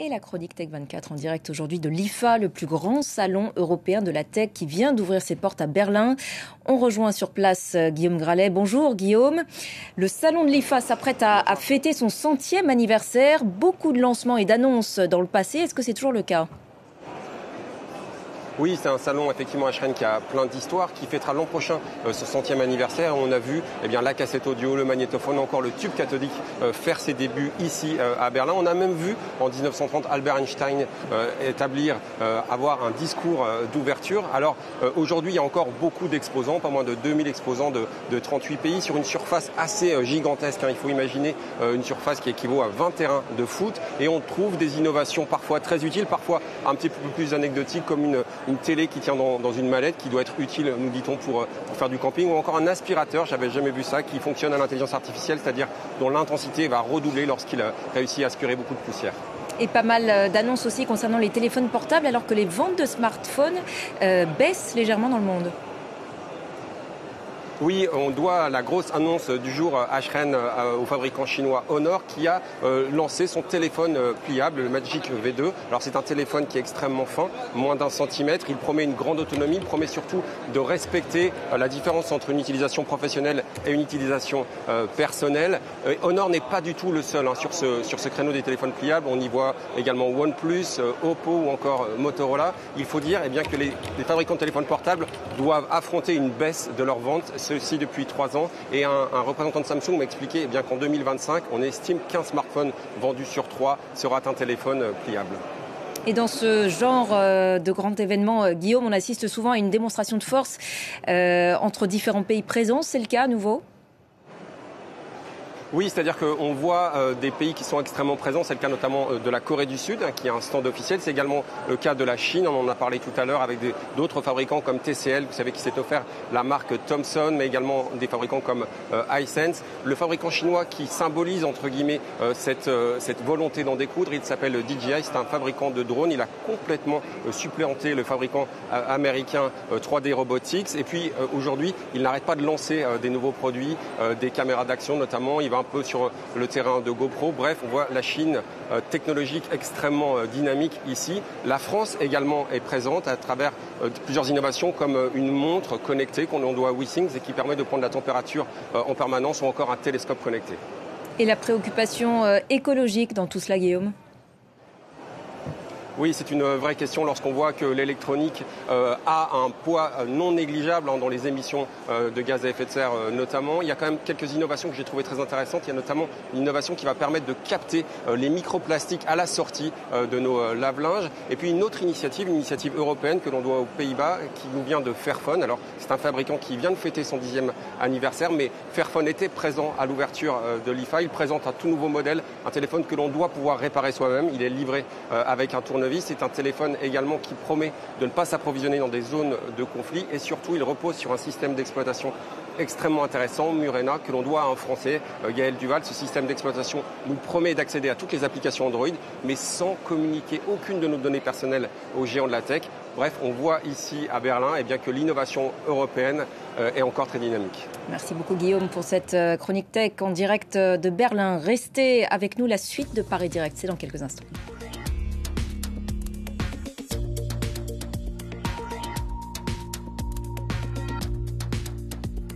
et la chronique Tech 24 en direct aujourd'hui de l'IFA, le plus grand salon européen de la tech qui vient d'ouvrir ses portes à Berlin. On rejoint sur place euh, Guillaume Gralet. Bonjour Guillaume. Le salon de l'IFA s'apprête à, à fêter son centième anniversaire. Beaucoup de lancements et d'annonces dans le passé. Est-ce que c'est toujours le cas? Oui, c'est un salon effectivement HN qui a plein d'histoires, qui fêtera l'an prochain euh, son centième anniversaire. On a vu eh bien, la cassette audio, le magnétophone, encore le tube cathodique euh, faire ses débuts ici euh, à Berlin. On a même vu en 1930 Albert Einstein établir, avoir un discours d'ouverture. Alors aujourd'hui, il y a encore beaucoup d'exposants, pas moins de 2000 exposants de, de 38 pays sur une surface assez gigantesque. Hein. Il faut imaginer une surface qui équivaut à 20 terrains de foot et on trouve des innovations parfois très utiles, parfois un petit peu plus anecdotiques comme une une télé qui tient dans, une mallette qui doit être utile, nous dit-on, pour, pour, faire du camping, ou encore un aspirateur, j'avais jamais vu ça, qui fonctionne à l'intelligence artificielle, c'est-à-dire dont l'intensité va redoubler lorsqu'il a réussi à aspirer beaucoup de poussière et pas mal euh, d'annonces aussi concernant les téléphones portables alors que les ventes de smartphones euh, baissent légèrement dans le monde. Oui, on doit la grosse annonce du jour Hren euh, au fabricant chinois Honor qui a euh, lancé son téléphone euh, pliable, le Magic V2. Alors c'est un téléphone qui est extrêmement fin, moins d'un centimètre. Il promet une grande autonomie, il promet surtout de respecter la différence entre une utilisation professionnelle et une utilisation personnelle. Honor n'est pas du tout le seul hein, sur, ce, sur ce créneau des téléphones pliables. On y voit également OnePlus, Oppo ou encore Motorola. Il faut dire eh bien, que les, les fabricants de téléphones portables doivent affronter une baisse de leurs ventes ceci depuis trois ans. Et un, représentant de Samsung m'a expliqué eh qu'en 2025, on estime qu'un smartphone vendu sur trois sera un téléphone euh, pliable. Et dans ce genre euh, de grand événement, euh, Guillaume, on assiste souvent à une démonstration de force entre différents pays présents. C'est le cas à nouveau? Oui, c'est-à-dire qu'on voit euh, des pays qui sont extrêmement présents. C'est le cas notamment euh, de la Corée du Sud, hein, qui a un stand officiel. C'est également le cas de la Chine. On en a parlé tout à l'heure avec d'autres fabricants comme TCL, vous savez, qui s'est offert la marque Thomson, mais également des fabricants comme euh, Hisense. Le fabricant chinois qui symbolise, entre guillemets, cette, cette volonté d'en découdre, il s'appelle DJI. C'est un fabricant de drones. Il a complètement suppléanté le fabricant américain 3D Robotics. Et puis, aujourd'hui, il n'arrête pas de lancer des nouveaux produits, des caméras d'action notamment. Un peu sur le terrain de GoPro. Bref, on voit la Chine euh, technologique extrêmement euh, dynamique ici. La France également est présente à travers euh, plusieurs innovations comme une montre connectée qu'on doit à WeSings et qui permet de prendre la température en permanence ou encore un télescope connecté. Et la préoccupation écologique dans tout cela, Guillaume? Oui, c'est une vraie question lorsqu'on voit que l'électronique euh, a un poids euh, non négligeable hein, dans les émissions euh, de gaz à effet de serre notamment. Il y a quand même quelques innovations que j'ai trouvées très intéressantes. Il y a notamment une innovation qui va permettre de capter les microplastiques à la sortie de nos lave-linges. Et puis une autre initiative, une initiative européenne que l'on doit aux Pays-Bas, qui nous vient de Fairphone. Alors c'est un fabricant qui vient de fêter son dixième anniversaire, mais Fairphone était présent à l'ouverture de l'IFA. Il présente un tout nouveau modèle, un téléphone que l'on doit pouvoir réparer soi-même. Il est livré avec un tournevis c'est un téléphone également qui promet de ne pas s'approvisionner dans des zones de conflit et surtout il repose sur un système d'exploitation extrêmement intéressant, Murena, que l'on doit à un Français, euh, Gaël Duval. Ce système d'exploitation nous promet d'accéder à toutes les applications Android, mais sans communiquer aucune de nos données personnelles aux géants de la tech. Bref, on voit ici à Berlin eh bien, que l'innovation européenne euh, est encore très dynamique. Merci beaucoup Guillaume pour cette euh, chronique tech en direct de Berlin. Restez avec nous, la suite de Paris Direct, c'est dans quelques instants.